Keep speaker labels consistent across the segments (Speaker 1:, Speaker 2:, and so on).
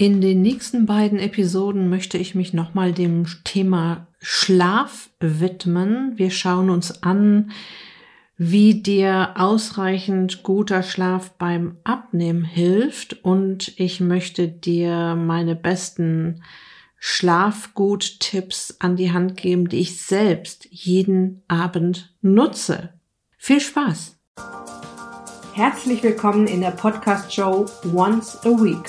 Speaker 1: In den nächsten beiden Episoden möchte ich mich nochmal dem Thema Schlaf widmen. Wir schauen uns an, wie dir ausreichend guter Schlaf beim Abnehmen hilft und ich möchte dir meine besten Schlafgut-Tipps an die Hand geben, die ich selbst jeden Abend nutze. Viel Spaß! Herzlich willkommen in der Podcast-Show Once a Week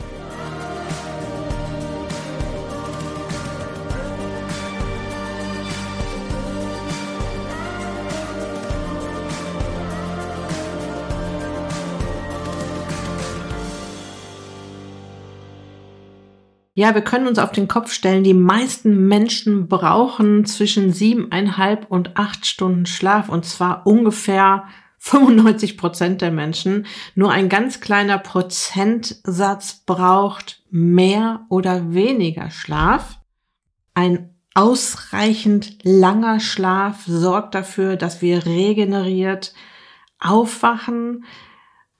Speaker 1: Ja, wir können uns auf den Kopf stellen, die meisten Menschen brauchen zwischen siebeneinhalb und acht Stunden Schlaf und zwar ungefähr 95 Prozent der Menschen. Nur ein ganz kleiner Prozentsatz braucht mehr oder weniger Schlaf. Ein ausreichend langer Schlaf sorgt dafür, dass wir regeneriert aufwachen.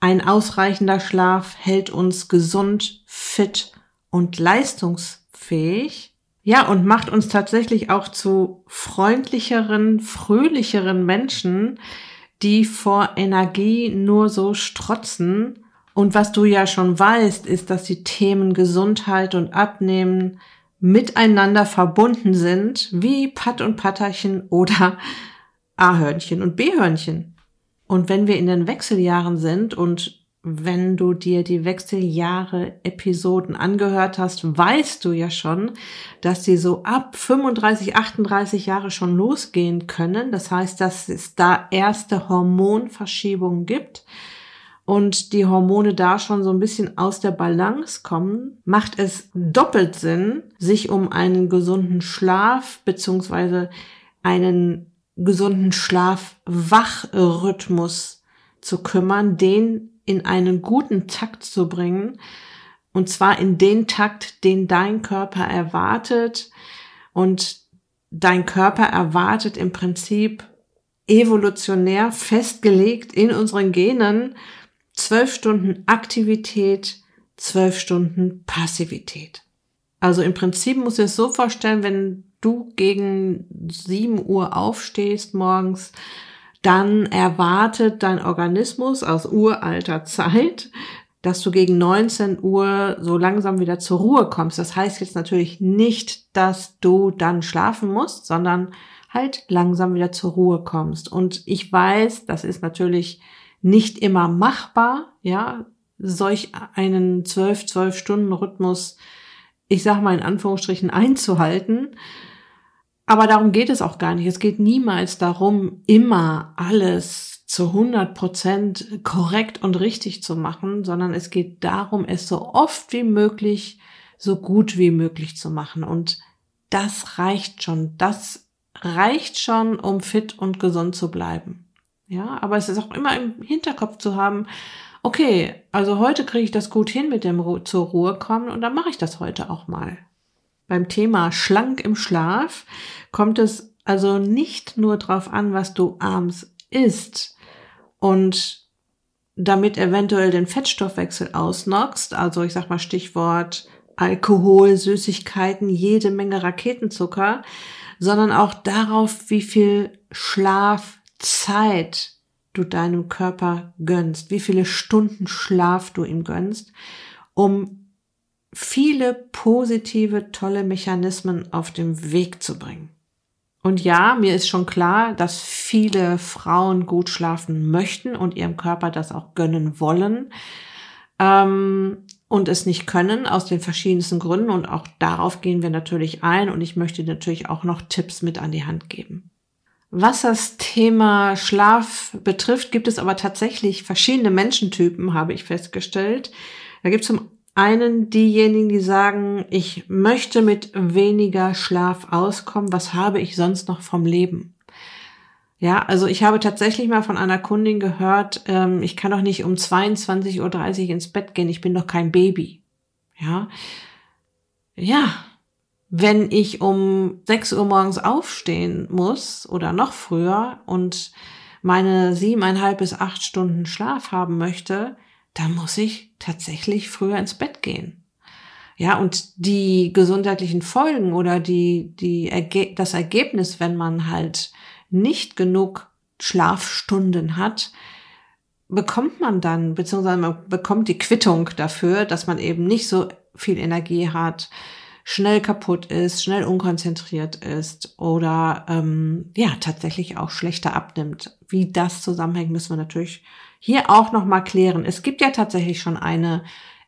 Speaker 1: Ein ausreichender Schlaf hält uns gesund, fit und leistungsfähig. Ja, und macht uns tatsächlich auch zu freundlicheren, fröhlicheren Menschen, die vor Energie nur so strotzen. Und was du ja schon weißt, ist, dass die Themen Gesundheit und Abnehmen miteinander verbunden sind, wie Patt und Patterchen oder A-Hörnchen und B-Hörnchen. Und wenn wir in den Wechseljahren sind und wenn du dir die Wechseljahre-Episoden angehört hast, weißt du ja schon, dass sie so ab 35, 38 Jahre schon losgehen können. Das heißt, dass es da erste Hormonverschiebungen gibt und die Hormone da schon so ein bisschen aus der Balance kommen, macht es doppelt Sinn, sich um einen gesunden Schlaf beziehungsweise einen gesunden Schlaf-Wach-Rhythmus zu kümmern, den in einen guten Takt zu bringen. Und zwar in den Takt, den dein Körper erwartet. Und dein Körper erwartet im Prinzip evolutionär festgelegt in unseren Genen zwölf Stunden Aktivität, zwölf Stunden Passivität. Also im Prinzip muss ich es so vorstellen, wenn du gegen sieben Uhr aufstehst morgens, dann erwartet dein Organismus aus uralter Zeit, dass du gegen 19 Uhr so langsam wieder zur Ruhe kommst. Das heißt jetzt natürlich nicht, dass du dann schlafen musst, sondern halt langsam wieder zur Ruhe kommst. Und ich weiß, das ist natürlich nicht immer machbar, ja, solch einen 12, 12 Stunden Rhythmus, ich sag mal in Anführungsstrichen einzuhalten. Aber darum geht es auch gar nicht. Es geht niemals darum, immer alles zu 100 Prozent korrekt und richtig zu machen, sondern es geht darum, es so oft wie möglich, so gut wie möglich zu machen. Und das reicht schon. Das reicht schon, um fit und gesund zu bleiben. Ja, aber es ist auch immer im Hinterkopf zu haben, okay, also heute kriege ich das gut hin mit dem Ru zur Ruhe kommen und dann mache ich das heute auch mal beim Thema schlank im Schlaf kommt es also nicht nur drauf an, was du abends isst und damit eventuell den Fettstoffwechsel ausnockst, also ich sag mal Stichwort Alkohol, Süßigkeiten, jede Menge Raketenzucker, sondern auch darauf, wie viel Schlafzeit du deinem Körper gönnst, wie viele Stunden Schlaf du ihm gönnst, um viele positive, tolle Mechanismen auf den Weg zu bringen. Und ja, mir ist schon klar, dass viele Frauen gut schlafen möchten und ihrem Körper das auch gönnen wollen ähm, und es nicht können aus den verschiedensten Gründen. Und auch darauf gehen wir natürlich ein. Und ich möchte natürlich auch noch Tipps mit an die Hand geben. Was das Thema Schlaf betrifft, gibt es aber tatsächlich verschiedene Menschentypen, habe ich festgestellt. Da gibt es zum einen diejenigen, die sagen, ich möchte mit weniger Schlaf auskommen, was habe ich sonst noch vom Leben? Ja, also ich habe tatsächlich mal von einer Kundin gehört, ähm, ich kann doch nicht um 22.30 Uhr ins Bett gehen, ich bin doch kein Baby. Ja, ja, wenn ich um 6 Uhr morgens aufstehen muss oder noch früher und meine siebeneinhalb bis acht Stunden Schlaf haben möchte, dann muss ich tatsächlich früher ins Bett gehen. Ja, und die gesundheitlichen Folgen oder die, die, das Ergebnis, wenn man halt nicht genug Schlafstunden hat, bekommt man dann, beziehungsweise man bekommt die Quittung dafür, dass man eben nicht so viel Energie hat, schnell kaputt ist, schnell unkonzentriert ist oder ähm, ja tatsächlich auch schlechter abnimmt. Wie das zusammenhängt, müssen wir natürlich hier auch noch mal klären. Es gibt ja tatsächlich schon eine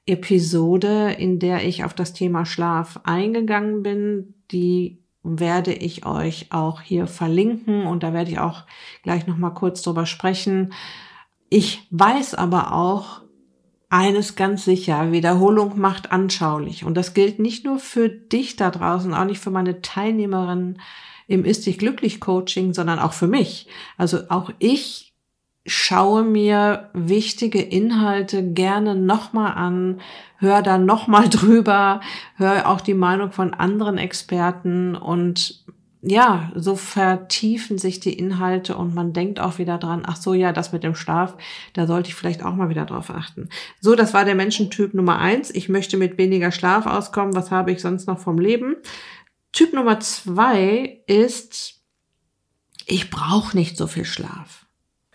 Speaker 1: Episode, in der ich auf das Thema Schlaf eingegangen bin. Die werde ich euch auch hier verlinken und da werde ich auch gleich noch mal kurz drüber sprechen. Ich weiß aber auch eines ganz sicher, Wiederholung macht anschaulich. Und das gilt nicht nur für dich da draußen, auch nicht für meine Teilnehmerinnen im Ist dich glücklich Coaching, sondern auch für mich. Also auch ich schaue mir wichtige Inhalte gerne nochmal an, höre da nochmal drüber, höre auch die Meinung von anderen Experten und ja, so vertiefen sich die Inhalte und man denkt auch wieder dran, ach so, ja, das mit dem Schlaf, da sollte ich vielleicht auch mal wieder drauf achten. So, das war der Menschentyp Nummer eins. Ich möchte mit weniger Schlaf auskommen. Was habe ich sonst noch vom Leben? Typ Nummer zwei ist, ich brauche nicht so viel Schlaf.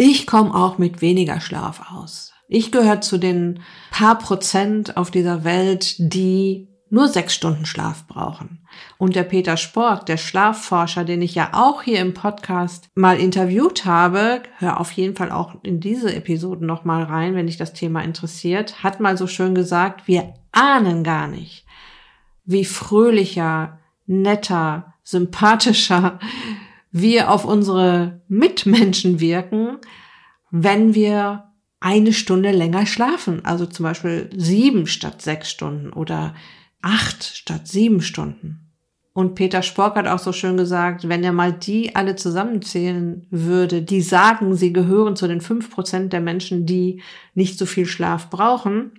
Speaker 1: Ich komme auch mit weniger Schlaf aus. Ich gehöre zu den paar Prozent auf dieser Welt, die nur sechs Stunden Schlaf brauchen. Und der Peter Spork, der Schlafforscher, den ich ja auch hier im Podcast mal interviewt habe, hör auf jeden Fall auch in diese Episoden noch mal rein, wenn dich das Thema interessiert, hat mal so schön gesagt, wir ahnen gar nicht, wie fröhlicher, netter, sympathischer wir auf unsere Mitmenschen wirken, wenn wir eine Stunde länger schlafen. Also zum Beispiel sieben statt sechs Stunden oder acht statt sieben Stunden. Und Peter Spork hat auch so schön gesagt, wenn er mal die alle zusammenzählen würde, die sagen, sie gehören zu den fünf Prozent der Menschen, die nicht so viel Schlaf brauchen,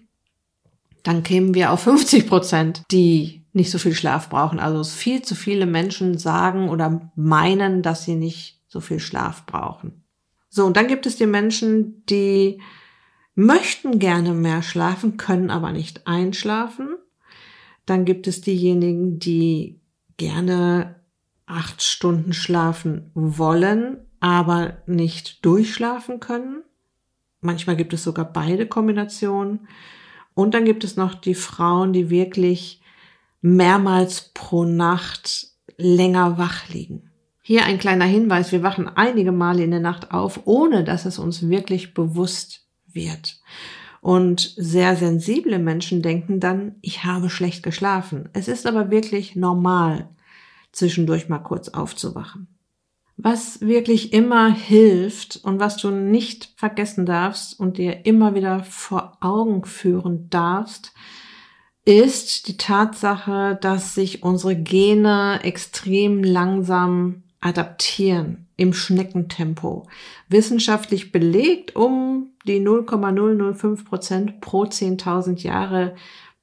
Speaker 1: dann kämen wir auf 50 Prozent, die nicht so viel Schlaf brauchen. Also viel zu viele Menschen sagen oder meinen, dass sie nicht so viel Schlaf brauchen. So, und dann gibt es die Menschen, die möchten gerne mehr schlafen, können aber nicht einschlafen. Dann gibt es diejenigen, die gerne acht Stunden schlafen wollen, aber nicht durchschlafen können. Manchmal gibt es sogar beide Kombinationen. Und dann gibt es noch die Frauen, die wirklich mehrmals pro Nacht länger wach liegen. Hier ein kleiner Hinweis, wir wachen einige Male in der Nacht auf, ohne dass es uns wirklich bewusst wird. Und sehr sensible Menschen denken dann, ich habe schlecht geschlafen. Es ist aber wirklich normal, zwischendurch mal kurz aufzuwachen. Was wirklich immer hilft und was du nicht vergessen darfst und dir immer wieder vor Augen führen darfst, ist die Tatsache, dass sich unsere Gene extrem langsam adaptieren im Schneckentempo. Wissenschaftlich belegt, um die 0,005 Prozent pro 10.000 Jahre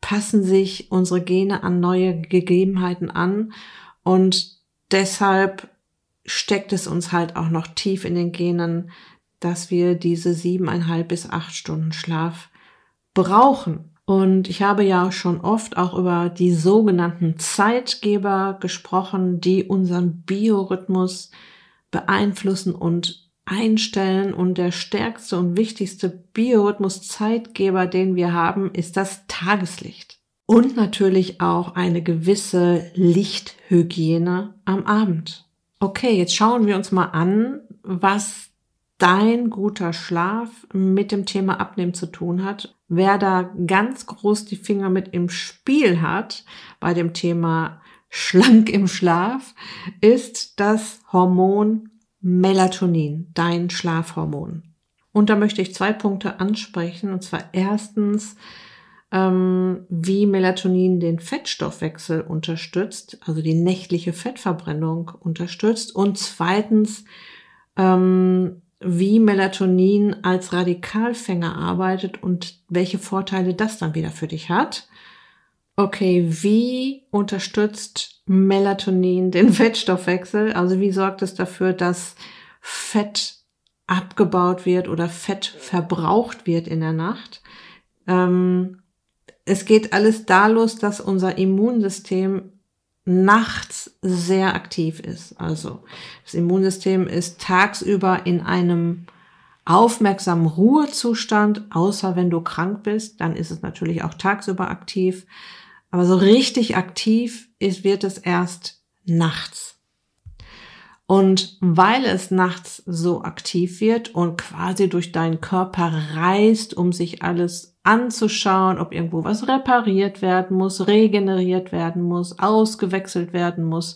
Speaker 1: passen sich unsere Gene an neue Gegebenheiten an und deshalb steckt es uns halt auch noch tief in den Genen, dass wir diese siebeneinhalb bis acht Stunden Schlaf brauchen. Und ich habe ja schon oft auch über die sogenannten Zeitgeber gesprochen, die unseren Biorhythmus beeinflussen und einstellen. Und der stärkste und wichtigste Biorhythmus-Zeitgeber, den wir haben, ist das Tageslicht. Und natürlich auch eine gewisse Lichthygiene am Abend. Okay, jetzt schauen wir uns mal an, was dein guter Schlaf mit dem Thema Abnehmen zu tun hat. Wer da ganz groß die Finger mit im Spiel hat bei dem Thema schlank im Schlaf, ist das Hormon Melatonin, dein Schlafhormon. Und da möchte ich zwei Punkte ansprechen. Und zwar erstens, ähm, wie Melatonin den Fettstoffwechsel unterstützt, also die nächtliche Fettverbrennung unterstützt. Und zweitens, ähm, wie Melatonin als Radikalfänger arbeitet und welche Vorteile das dann wieder für dich hat. okay, wie unterstützt Melatonin den Fettstoffwechsel? Also wie sorgt es dafür, dass Fett abgebaut wird oder Fett verbraucht wird in der Nacht? Ähm, es geht alles da los, dass unser Immunsystem nachts sehr aktiv ist. Also das Immunsystem ist tagsüber in einem aufmerksamen Ruhezustand, außer wenn du krank bist, dann ist es natürlich auch tagsüber aktiv. Aber so richtig aktiv ist, wird es erst nachts. Und weil es nachts so aktiv wird und quasi durch deinen Körper reist, um sich alles anzuschauen, ob irgendwo was repariert werden muss, regeneriert werden muss, ausgewechselt werden muss,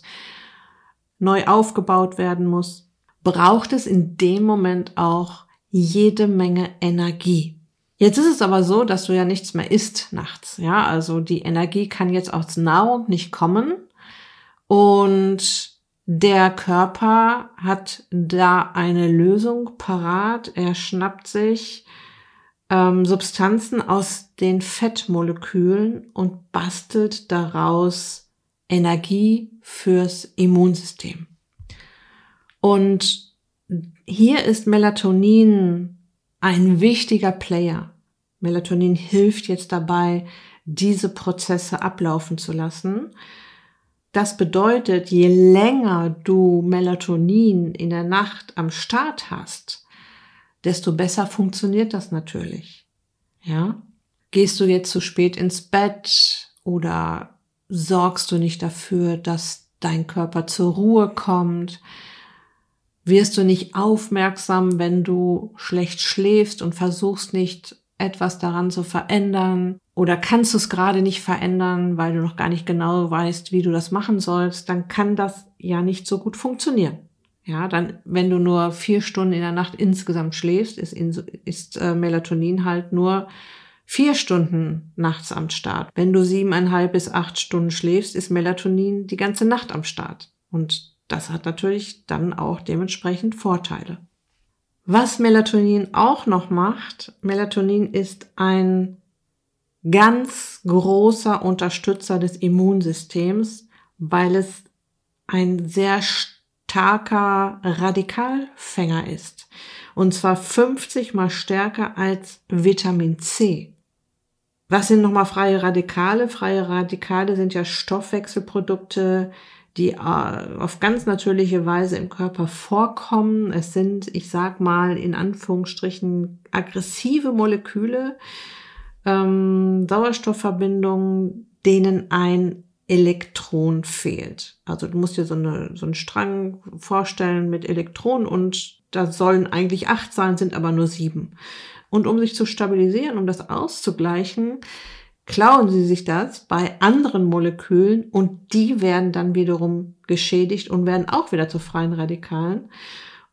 Speaker 1: neu aufgebaut werden muss, braucht es in dem Moment auch jede Menge Energie. Jetzt ist es aber so, dass du ja nichts mehr isst nachts. Ja, also die Energie kann jetzt aus Nahrung nicht kommen und der Körper hat da eine Lösung parat. Er schnappt sich ähm, Substanzen aus den Fettmolekülen und bastelt daraus Energie fürs Immunsystem. Und hier ist Melatonin ein wichtiger Player. Melatonin hilft jetzt dabei, diese Prozesse ablaufen zu lassen. Das bedeutet, je länger du Melatonin in der Nacht am Start hast, desto besser funktioniert das natürlich. Ja? Gehst du jetzt zu spät ins Bett oder sorgst du nicht dafür, dass dein Körper zur Ruhe kommt? Wirst du nicht aufmerksam, wenn du schlecht schläfst und versuchst nicht etwas daran zu verändern oder kannst du es gerade nicht verändern, weil du noch gar nicht genau weißt, wie du das machen sollst, dann kann das ja nicht so gut funktionieren. Ja, dann, wenn du nur vier Stunden in der Nacht insgesamt schläfst, ist, ist äh, Melatonin halt nur vier Stunden nachts am Start. Wenn du siebeneinhalb bis acht Stunden schläfst, ist Melatonin die ganze Nacht am Start. Und das hat natürlich dann auch dementsprechend Vorteile. Was Melatonin auch noch macht, Melatonin ist ein ganz großer Unterstützer des Immunsystems, weil es ein sehr starker Radikalfänger ist. Und zwar 50 mal stärker als Vitamin C. Was sind nochmal freie Radikale? Freie Radikale sind ja Stoffwechselprodukte, die äh, auf ganz natürliche Weise im Körper vorkommen. Es sind, ich sag mal, in Anführungsstrichen aggressive Moleküle, ähm, Sauerstoffverbindungen, denen ein Elektron fehlt. Also du musst dir so, eine, so einen Strang vorstellen mit Elektronen und da sollen eigentlich acht sein, sind aber nur sieben. Und um sich zu stabilisieren, um das auszugleichen, klauen sie sich das bei anderen Molekülen und die werden dann wiederum geschädigt und werden auch wieder zu freien Radikalen.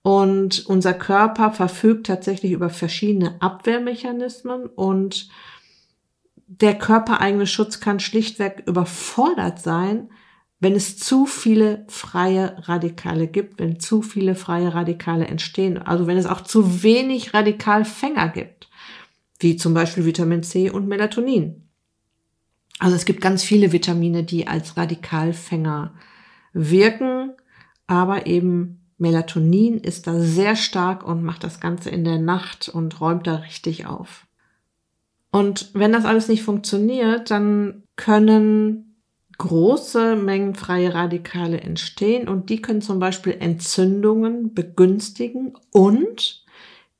Speaker 1: Und unser Körper verfügt tatsächlich über verschiedene Abwehrmechanismen und der körpereigene Schutz kann schlichtweg überfordert sein, wenn es zu viele freie Radikale gibt, wenn zu viele freie Radikale entstehen, also wenn es auch zu wenig Radikalfänger gibt, wie zum Beispiel Vitamin C und Melatonin. Also es gibt ganz viele Vitamine, die als Radikalfänger wirken, aber eben Melatonin ist da sehr stark und macht das Ganze in der Nacht und räumt da richtig auf. Und wenn das alles nicht funktioniert, dann können große Mengen freie Radikale entstehen und die können zum Beispiel Entzündungen begünstigen und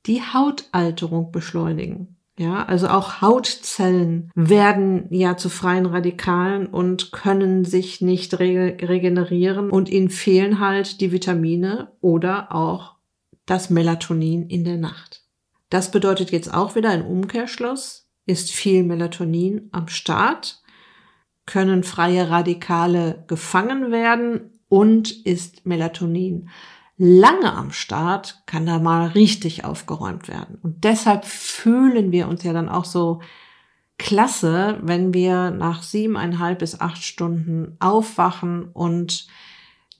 Speaker 1: die Hautalterung beschleunigen. Ja, also auch Hautzellen werden ja zu freien Radikalen und können sich nicht re regenerieren und ihnen fehlen halt die Vitamine oder auch das Melatonin in der Nacht. Das bedeutet jetzt auch wieder ein Umkehrschluss. Ist viel Melatonin am Start, können freie Radikale gefangen werden und ist Melatonin lange am Start, kann da mal richtig aufgeräumt werden. Und deshalb fühlen wir uns ja dann auch so klasse, wenn wir nach siebeneinhalb bis acht Stunden aufwachen und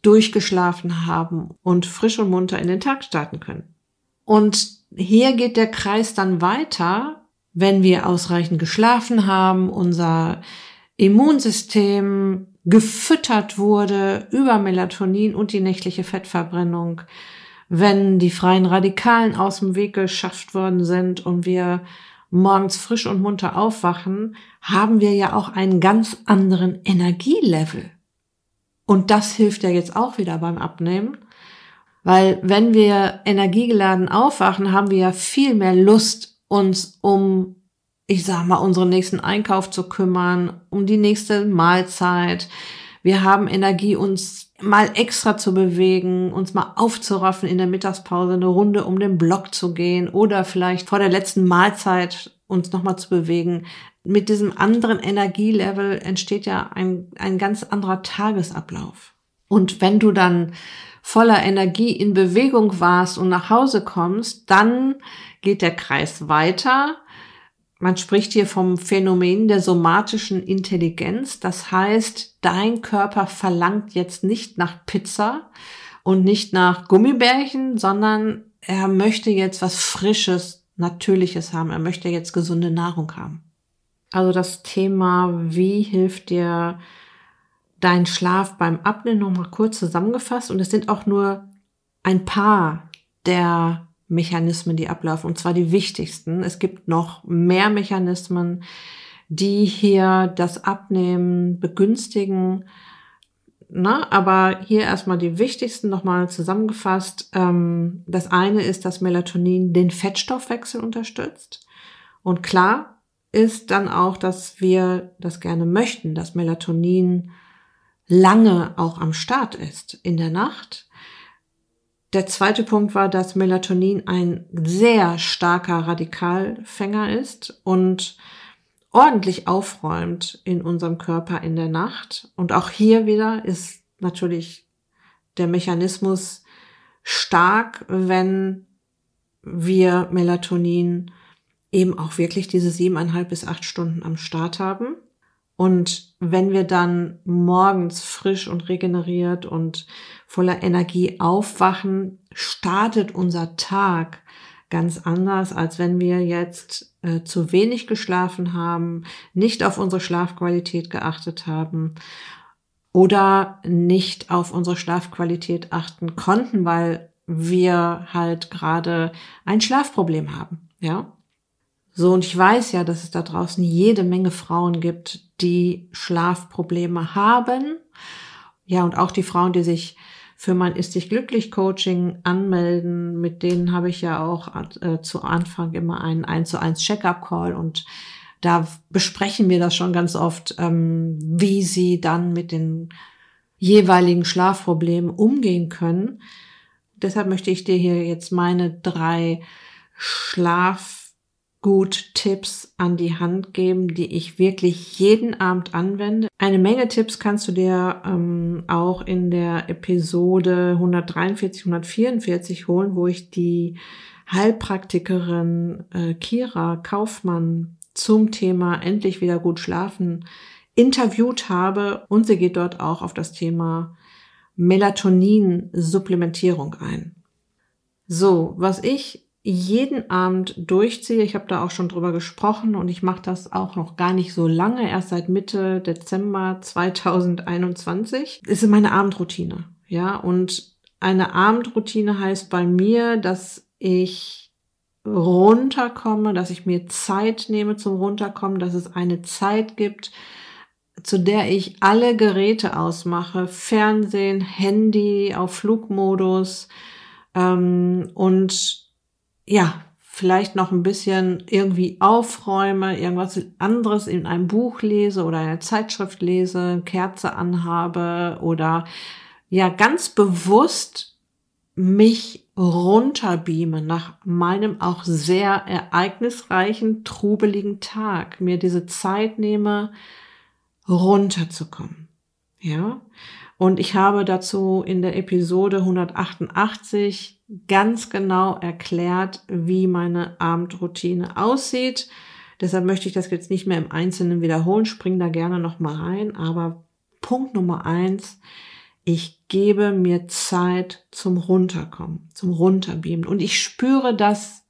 Speaker 1: durchgeschlafen haben und frisch und munter in den Tag starten können. Und hier geht der Kreis dann weiter, wenn wir ausreichend geschlafen haben, unser Immunsystem gefüttert wurde über Melatonin und die nächtliche Fettverbrennung, wenn die freien Radikalen aus dem Weg geschafft worden sind und wir morgens frisch und munter aufwachen, haben wir ja auch einen ganz anderen Energielevel. Und das hilft ja jetzt auch wieder beim Abnehmen. Weil wenn wir energiegeladen aufwachen, haben wir ja viel mehr Lust, uns um, ich sag mal, unseren nächsten Einkauf zu kümmern, um die nächste Mahlzeit. Wir haben Energie, uns mal extra zu bewegen, uns mal aufzuraffen in der Mittagspause, eine Runde um den Block zu gehen oder vielleicht vor der letzten Mahlzeit uns nochmal zu bewegen. Mit diesem anderen Energielevel entsteht ja ein, ein ganz anderer Tagesablauf. Und wenn du dann voller Energie in Bewegung warst und nach Hause kommst, dann geht der Kreis weiter. Man spricht hier vom Phänomen der somatischen Intelligenz. Das heißt, dein Körper verlangt jetzt nicht nach Pizza und nicht nach Gummibärchen, sondern er möchte jetzt was Frisches, Natürliches haben. Er möchte jetzt gesunde Nahrung haben. Also das Thema, wie hilft dir dein Schlaf beim Abnehmen nochmal kurz zusammengefasst. Und es sind auch nur ein paar der Mechanismen, die ablaufen, und zwar die wichtigsten. Es gibt noch mehr Mechanismen, die hier das Abnehmen begünstigen. Na, aber hier erstmal die wichtigsten nochmal zusammengefasst. Ähm, das eine ist, dass Melatonin den Fettstoffwechsel unterstützt. Und klar ist dann auch, dass wir das gerne möchten, dass Melatonin lange auch am Start ist in der Nacht. Der zweite Punkt war, dass Melatonin ein sehr starker Radikalfänger ist und ordentlich aufräumt in unserem Körper in der Nacht. Und auch hier wieder ist natürlich der Mechanismus stark, wenn wir Melatonin eben auch wirklich diese siebeneinhalb bis acht Stunden am Start haben. Und wenn wir dann morgens frisch und regeneriert und voller Energie aufwachen, startet unser Tag ganz anders, als wenn wir jetzt äh, zu wenig geschlafen haben, nicht auf unsere Schlafqualität geachtet haben oder nicht auf unsere Schlafqualität achten konnten, weil wir halt gerade ein Schlafproblem haben, ja. So, und ich weiß ja, dass es da draußen jede Menge Frauen gibt, die Schlafprobleme haben. Ja, und auch die Frauen, die sich für mein Ist dich glücklich Coaching anmelden, mit denen habe ich ja auch äh, zu Anfang immer einen 1 zu 1 Check-up Call und da besprechen wir das schon ganz oft, ähm, wie sie dann mit den jeweiligen Schlafproblemen umgehen können. Deshalb möchte ich dir hier jetzt meine drei Schlaf gut Tipps an die Hand geben, die ich wirklich jeden Abend anwende. Eine Menge Tipps kannst du dir ähm, auch in der Episode 143, 144 holen, wo ich die Heilpraktikerin äh, Kira Kaufmann zum Thema endlich wieder gut schlafen interviewt habe und sie geht dort auch auf das Thema Melatonin-Supplementierung ein. So, was ich jeden Abend durchziehe. Ich habe da auch schon drüber gesprochen und ich mache das auch noch gar nicht so lange, erst seit Mitte Dezember 2021. Das ist meine Abendroutine. Ja, und eine Abendroutine heißt bei mir, dass ich runterkomme, dass ich mir Zeit nehme zum Runterkommen, dass es eine Zeit gibt, zu der ich alle Geräte ausmache, Fernsehen, Handy auf Flugmodus ähm, und ja, vielleicht noch ein bisschen irgendwie aufräume, irgendwas anderes in einem Buch lese oder einer Zeitschrift lese, Kerze anhabe oder ja ganz bewusst mich runterbeame nach meinem auch sehr ereignisreichen, trubeligen Tag, mir diese Zeit nehme, runterzukommen. Ja. Und ich habe dazu in der Episode 188 ganz genau erklärt, wie meine Abendroutine aussieht. Deshalb möchte ich das jetzt nicht mehr im Einzelnen wiederholen, spring da gerne noch mal rein. Aber Punkt Nummer eins, ich gebe mir Zeit zum Runterkommen, zum Runterbeamen. Und ich spüre das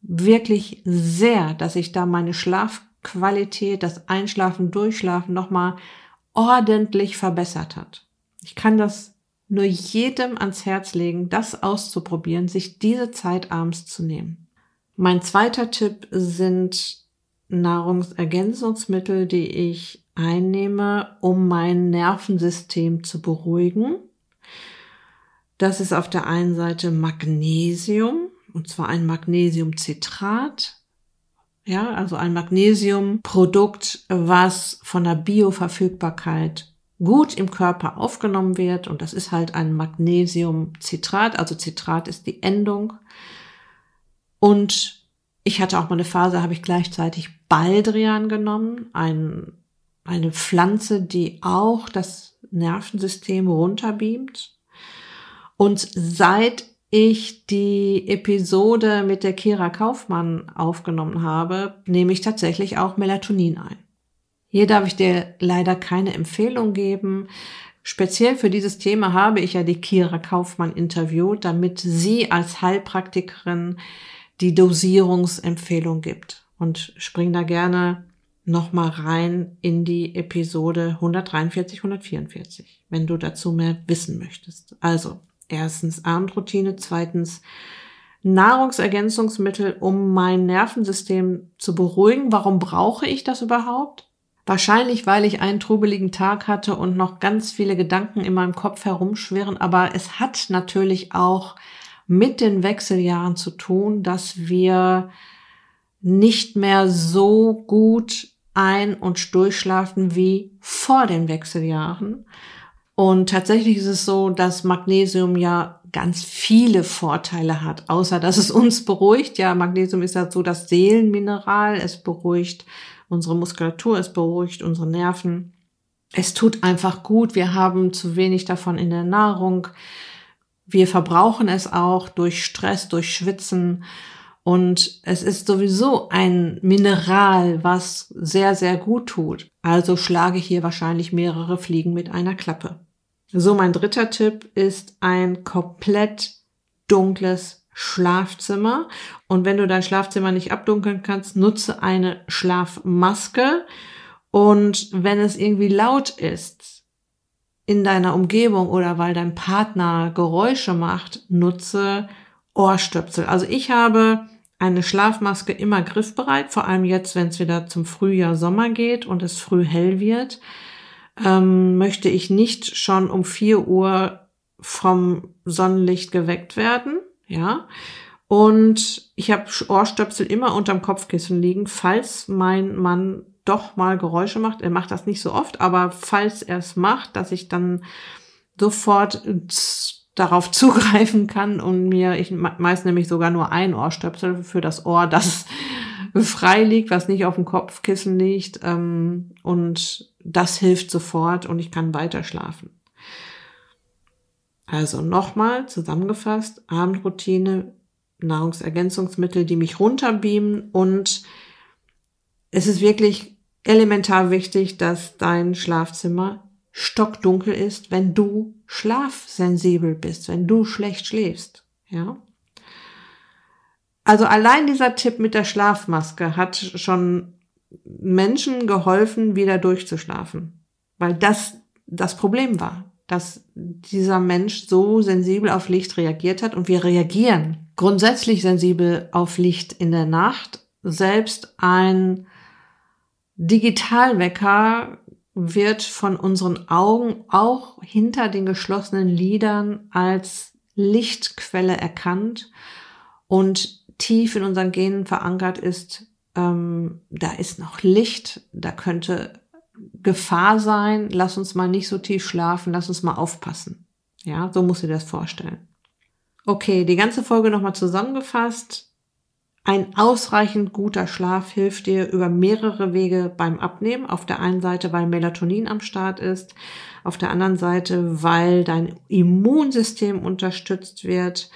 Speaker 1: wirklich sehr, dass ich da meine Schlaf Schlafqualität, das Einschlafen, Durchschlafen nochmal ordentlich verbessert hat. Ich kann das nur jedem ans Herz legen, das auszuprobieren, sich diese Zeit abends zu nehmen. Mein zweiter Tipp sind Nahrungsergänzungsmittel, die ich einnehme, um mein Nervensystem zu beruhigen. Das ist auf der einen Seite Magnesium, und zwar ein Magnesiumcitrat. Ja, also ein Magnesiumprodukt, was von der Bioverfügbarkeit gut im Körper aufgenommen wird. Und das ist halt ein Magnesiumcitrat. Also Citrat ist die Endung. Und ich hatte auch mal eine Phase, habe ich gleichzeitig Baldrian genommen, ein, eine Pflanze, die auch das Nervensystem runterbeamt. Und seit ich die Episode mit der Kira Kaufmann aufgenommen habe, nehme ich tatsächlich auch Melatonin ein. Hier darf ich dir leider keine Empfehlung geben. Speziell für dieses Thema habe ich ja die Kira Kaufmann interviewt, damit sie als Heilpraktikerin die Dosierungsempfehlung gibt. Und spring da gerne nochmal rein in die Episode 143, 144, wenn du dazu mehr wissen möchtest. Also, erstens Abendroutine, zweitens Nahrungsergänzungsmittel, um mein Nervensystem zu beruhigen. Warum brauche ich das überhaupt? Wahrscheinlich, weil ich einen trubeligen Tag hatte und noch ganz viele Gedanken in meinem Kopf herumschwirren. Aber es hat natürlich auch mit den Wechseljahren zu tun, dass wir nicht mehr so gut ein- und durchschlafen wie vor den Wechseljahren. Und tatsächlich ist es so, dass Magnesium ja ganz viele Vorteile hat, außer dass es uns beruhigt. Ja, Magnesium ist ja so das Seelenmineral. Es beruhigt unsere Muskulatur, es beruhigt unsere Nerven. Es tut einfach gut. Wir haben zu wenig davon in der Nahrung. Wir verbrauchen es auch durch Stress, durch Schwitzen. Und es ist sowieso ein Mineral, was sehr, sehr gut tut. Also schlage hier wahrscheinlich mehrere Fliegen mit einer Klappe. So, mein dritter Tipp ist ein komplett dunkles Schlafzimmer. Und wenn du dein Schlafzimmer nicht abdunkeln kannst, nutze eine Schlafmaske. Und wenn es irgendwie laut ist in deiner Umgebung oder weil dein Partner Geräusche macht, nutze Ohrstöpsel. Also ich habe eine Schlafmaske immer griffbereit, vor allem jetzt, wenn es wieder zum Frühjahr, Sommer geht und es früh hell wird ähm, möchte ich nicht schon um vier Uhr vom Sonnenlicht geweckt werden, ja. Und ich habe Ohrstöpsel immer unterm Kopfkissen liegen, falls mein Mann doch mal Geräusche macht. Er macht das nicht so oft, aber falls er es macht, dass ich dann sofort darauf zugreifen kann und mir, ich meist nämlich sogar nur ein Ohrstöpsel für das Ohr, das frei liegt, was nicht auf dem Kopfkissen liegt. Ähm, und das hilft sofort und ich kann weiter schlafen. Also nochmal zusammengefasst, Abendroutine, Nahrungsergänzungsmittel, die mich runterbeamen und es ist wirklich elementar wichtig, dass dein Schlafzimmer stockdunkel ist, wenn du schlafsensibel bist, wenn du schlecht schläfst, ja. Also allein dieser Tipp mit der Schlafmaske hat schon Menschen geholfen, wieder durchzuschlafen. Weil das das Problem war, dass dieser Mensch so sensibel auf Licht reagiert hat und wir reagieren grundsätzlich sensibel auf Licht in der Nacht. Selbst ein Digitalwecker wird von unseren Augen auch hinter den geschlossenen Lidern als Lichtquelle erkannt und tief in unseren Genen verankert ist, ähm, da ist noch Licht, da könnte Gefahr sein, lass uns mal nicht so tief schlafen, lass uns mal aufpassen. Ja, so musst du dir das vorstellen. Okay, die ganze Folge nochmal zusammengefasst. Ein ausreichend guter Schlaf hilft dir über mehrere Wege beim Abnehmen. Auf der einen Seite, weil Melatonin am Start ist. Auf der anderen Seite, weil dein Immunsystem unterstützt wird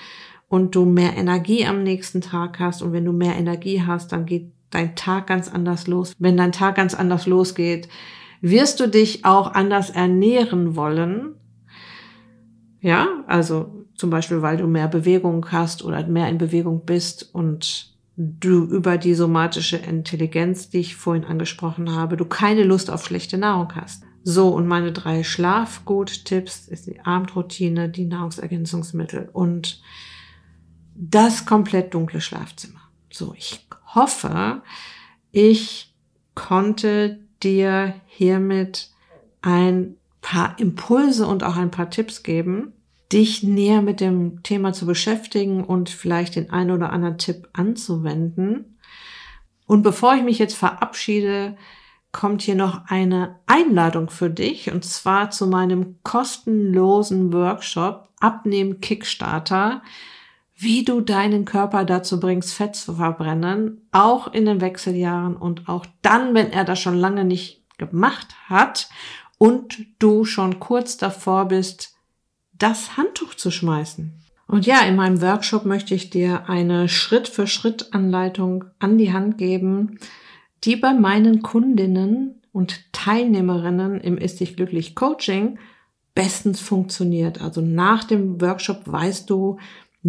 Speaker 1: und du mehr Energie am nächsten Tag hast. Und wenn du mehr Energie hast, dann geht dein Tag ganz anders los. Wenn dein Tag ganz anders losgeht, wirst du dich auch anders ernähren wollen. Ja, also zum Beispiel, weil du mehr Bewegung hast oder mehr in Bewegung bist und du über die somatische Intelligenz, die ich vorhin angesprochen habe, du keine Lust auf schlechte Nahrung hast. So, und meine drei Schlafgut-Tipps ist die Abendroutine, die Nahrungsergänzungsmittel und das komplett dunkle Schlafzimmer. So, ich hoffe, ich konnte dir hiermit ein paar Impulse und auch ein paar Tipps geben, dich näher mit dem Thema zu beschäftigen und vielleicht den einen oder anderen Tipp anzuwenden. Und bevor ich mich jetzt verabschiede, kommt hier noch eine Einladung für dich und zwar zu meinem kostenlosen Workshop Abnehmen Kickstarter, wie du deinen Körper dazu bringst, Fett zu verbrennen, auch in den Wechseljahren und auch dann, wenn er das schon lange nicht gemacht hat und du schon kurz davor bist, das Handtuch zu schmeißen. Und ja, in meinem Workshop möchte ich dir eine Schritt-für-Schritt-Anleitung an die Hand geben, die bei meinen Kundinnen und Teilnehmerinnen im Ist dich glücklich Coaching bestens funktioniert. Also nach dem Workshop weißt du,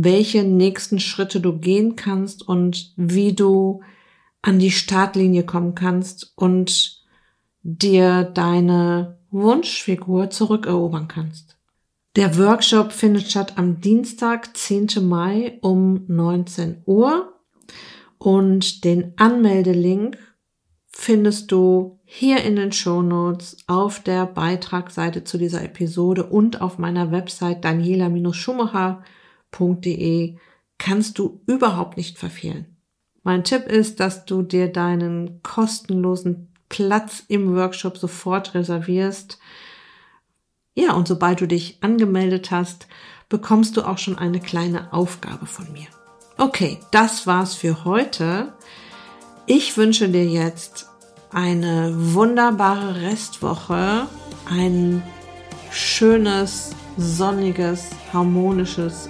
Speaker 1: welche nächsten Schritte du gehen kannst und wie du an die Startlinie kommen kannst und dir deine Wunschfigur zurückerobern kannst. Der Workshop findet statt am Dienstag, 10. Mai um 19 Uhr und den Anmeldelink findest du hier in den Show Notes auf der Beitragsseite zu dieser Episode und auf meiner Website daniela-schumacher.de kannst du überhaupt nicht verfehlen. Mein Tipp ist, dass du dir deinen kostenlosen Platz im Workshop sofort reservierst. Ja, und sobald du dich angemeldet hast, bekommst du auch schon eine kleine Aufgabe von mir. Okay, das war's für heute. Ich wünsche dir jetzt eine wunderbare Restwoche, ein schönes, sonniges, harmonisches